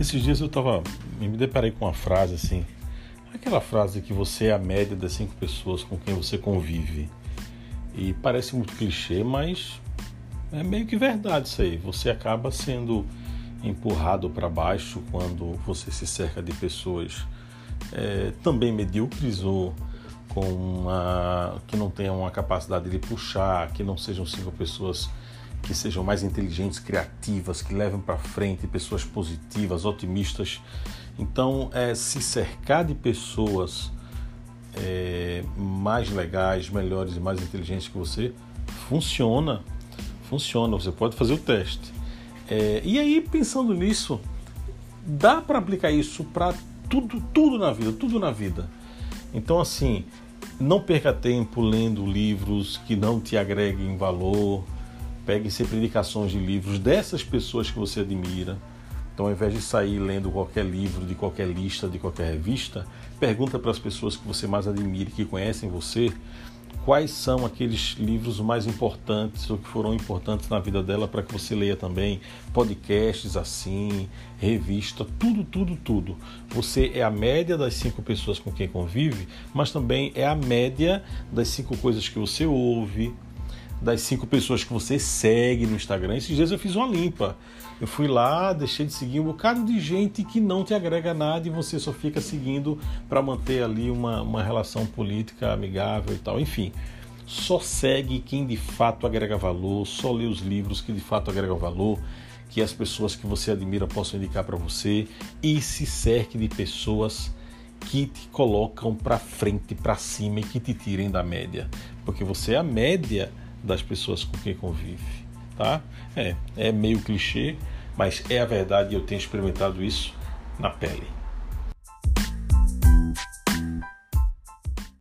Esses dias eu tava. me deparei com uma frase assim. Aquela frase que você é a média das cinco pessoas com quem você convive. E parece muito clichê, mas é meio que verdade isso aí. Você acaba sendo empurrado para baixo quando você se cerca de pessoas é, também medíocres ou com uma, que não tenham uma capacidade de puxar, que não sejam cinco pessoas que sejam mais inteligentes, criativas, que levem para frente, pessoas positivas, otimistas. Então, é, se cercar de pessoas é, mais legais, melhores e mais inteligentes que você, funciona. Funciona, você pode fazer o teste. É, e aí, pensando nisso, dá para aplicar isso para tudo, tudo na vida, tudo na vida. Então, assim, não perca tempo lendo livros que não te agreguem valor. Pegue sempre indicações de livros dessas pessoas que você admira. Então, ao invés de sair lendo qualquer livro, de qualquer lista, de qualquer revista, pergunta para as pessoas que você mais admira, que conhecem você, quais são aqueles livros mais importantes ou que foram importantes na vida dela para que você leia também, podcasts assim, revista, tudo, tudo, tudo. Você é a média das cinco pessoas com quem convive, mas também é a média das cinco coisas que você ouve, das cinco pessoas que você segue no Instagram. Esses dias eu fiz uma limpa. Eu fui lá, deixei de seguir um bocado de gente que não te agrega nada e você só fica seguindo para manter ali uma, uma relação política amigável e tal. Enfim, só segue quem de fato agrega valor, só lê os livros que de fato agregam valor, que as pessoas que você admira possam indicar para você e se cerque de pessoas que te colocam para frente, para cima e que te tirem da média, porque você é a média das pessoas com quem convive, tá? É, é meio clichê, mas é a verdade eu tenho experimentado isso na pele.